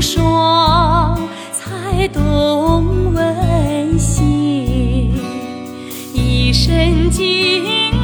霜才懂温馨，一身经。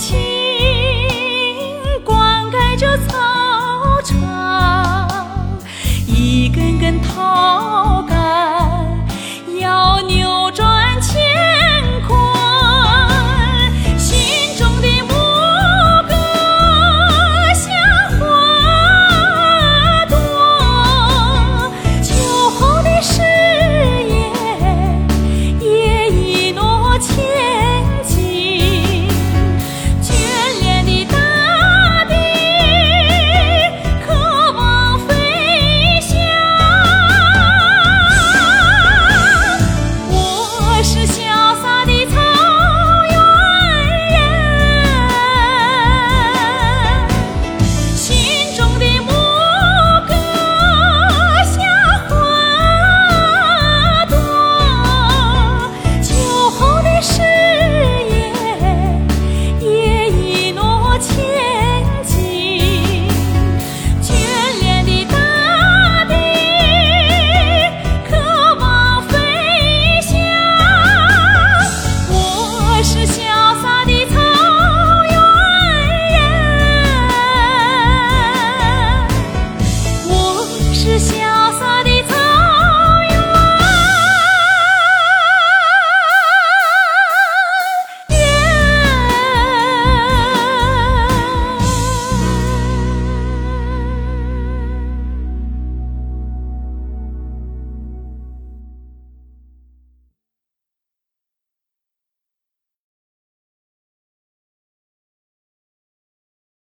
情。